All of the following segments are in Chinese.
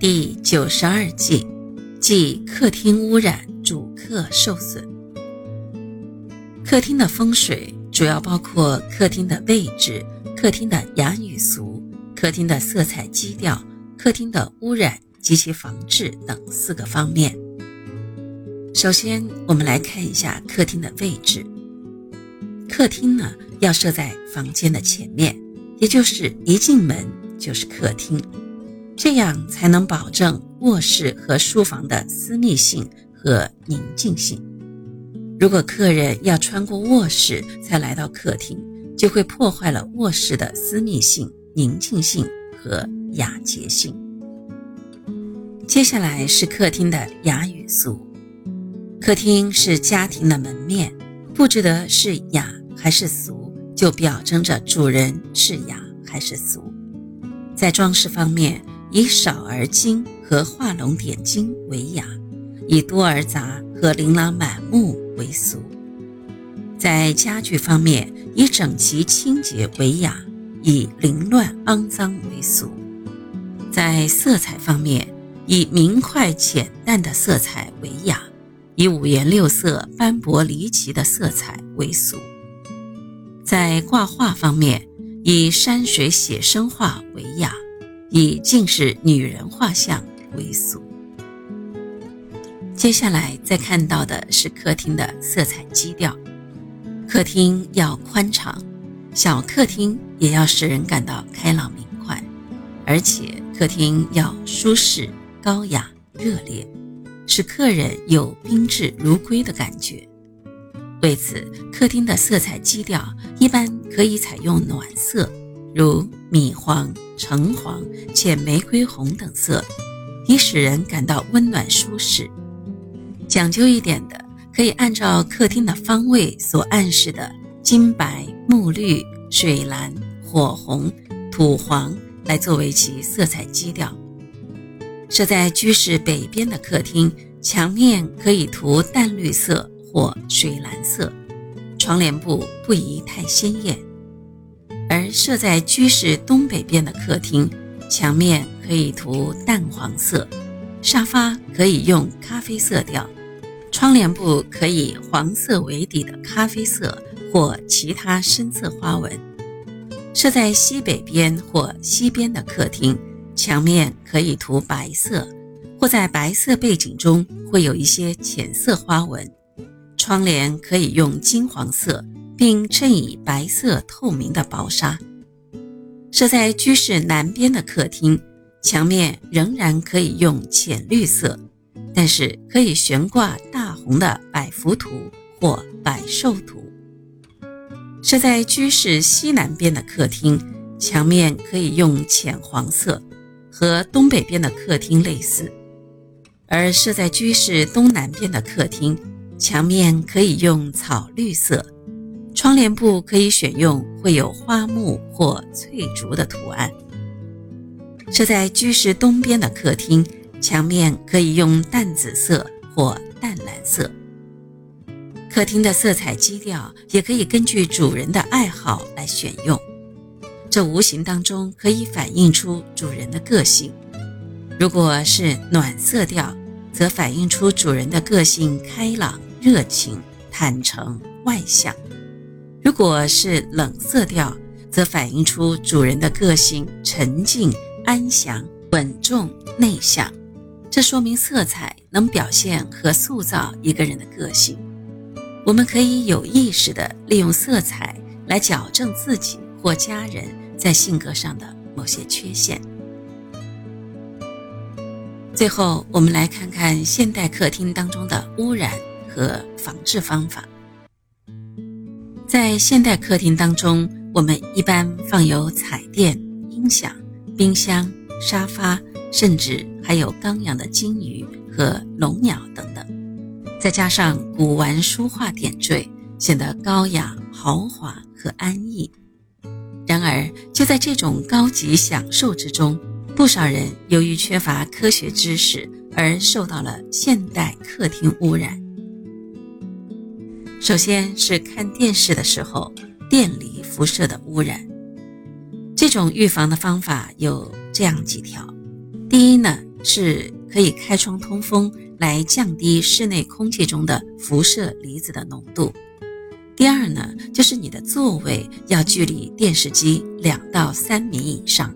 第九十二计，即客厅污染，主客受损。客厅的风水主要包括客厅的位置、客厅的雅与俗、客厅的色彩基调、客厅的污染及其防治等四个方面。首先，我们来看一下客厅的位置。客厅呢，要设在房间的前面，也就是一进门就是客厅，这样才能保证卧室和书房的私密性和宁静性。如果客人要穿过卧室才来到客厅，就会破坏了卧室的私密性、宁静性和雅洁性。接下来是客厅的雅与俗。客厅是家庭的门面，布置的是雅还是俗，就表征着主人是雅还是俗。在装饰方面，以少而精和画龙点睛为雅，以多而杂和琳琅满目为俗。在家具方面，以整齐清洁为雅，以凌乱肮脏为俗。在色彩方面，以明快浅淡的色彩为雅。以五颜六色、斑驳离奇的色彩为俗，在挂画方面，以山水写生画为雅，以尽是女人画像为俗。接下来再看到的是客厅的色彩基调，客厅要宽敞，小客厅也要使人感到开朗明快，而且客厅要舒适、高雅、热烈。使客人有宾至如归的感觉。为此，客厅的色彩基调一般可以采用暖色，如米黄、橙黄、浅玫瑰红等色，以使人感到温暖舒适。讲究一点的，可以按照客厅的方位所暗示的金白、木绿、水蓝、火红、土黄来作为其色彩基调。设在居室北边的客厅，墙面可以涂淡绿色或水蓝色，窗帘布不宜太鲜艳；而设在居室东北边的客厅，墙面可以涂淡黄色，沙发可以用咖啡色调，窗帘布可以黄色为底的咖啡色或其他深色花纹；设在西北边或西边的客厅。墙面可以涂白色，或在白色背景中会有一些浅色花纹。窗帘可以用金黄色，并衬以白色透明的薄纱。设在居室南边的客厅，墙面仍然可以用浅绿色，但是可以悬挂大红的百福图或百寿图。设在居室西南边的客厅，墙面可以用浅黄色。和东北边的客厅类似，而设在居室东南边的客厅，墙面可以用草绿色，窗帘布可以选用会有花木或翠竹的图案。设在居室东边的客厅，墙面可以用淡紫色或淡蓝色。客厅的色彩基调也可以根据主人的爱好来选用。这无形当中可以反映出主人的个性。如果是暖色调，则反映出主人的个性开朗、热情、坦诚、外向；如果是冷色调，则反映出主人的个性沉静、安详、稳重、内向。这说明色彩能表现和塑造一个人的个性。我们可以有意识地利用色彩来矫正自己或家人。在性格上的某些缺陷。最后，我们来看看现代客厅当中的污染和防治方法。在现代客厅当中，我们一般放有彩电、音响、冰箱、沙发，甚至还有刚养的金鱼和龙鸟等等，再加上古玩书画点缀，显得高雅、豪华和安逸。然而，就在这种高级享受之中，不少人由于缺乏科学知识而受到了现代客厅污染。首先是看电视的时候电离辐射的污染，这种预防的方法有这样几条：第一呢，是可以开窗通风，来降低室内空气中的辐射离子的浓度。第二呢，就是你的座位要距离电视机两到三米以上。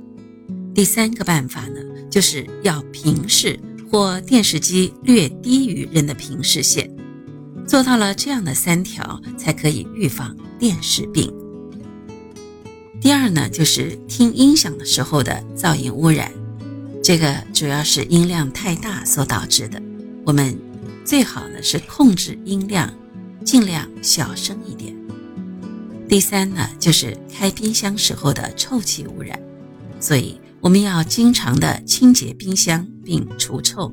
第三个办法呢，就是要平视或电视机略低于人的平视线。做到了这样的三条，才可以预防电视病。第二呢，就是听音响的时候的噪音污染，这个主要是音量太大所导致的。我们最好呢是控制音量。尽量小声一点。第三呢，就是开冰箱时候的臭气污染，所以我们要经常的清洁冰箱并除臭，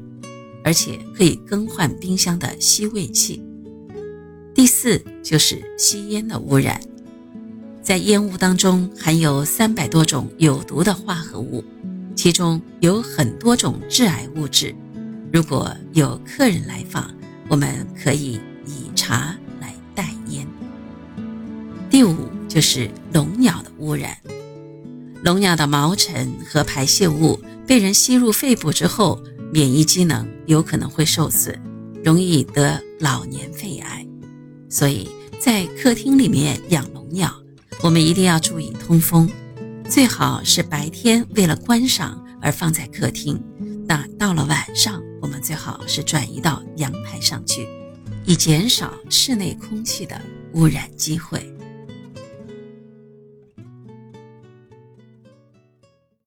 而且可以更换冰箱的吸味器。第四就是吸烟的污染，在烟雾当中含有三百多种有毒的化合物，其中有很多种致癌物质。如果有客人来访，我们可以以茶来代烟。第五就是笼鸟的污染，笼鸟的毛尘和排泄物被人吸入肺部之后，免疫机能有可能会受损，容易得老年肺癌。所以在客厅里面养笼鸟，我们一定要注意通风，最好是白天为了观赏而放在客厅，那到了晚上，我们最好是转移到阳台上去，以减少室内空气的污染机会。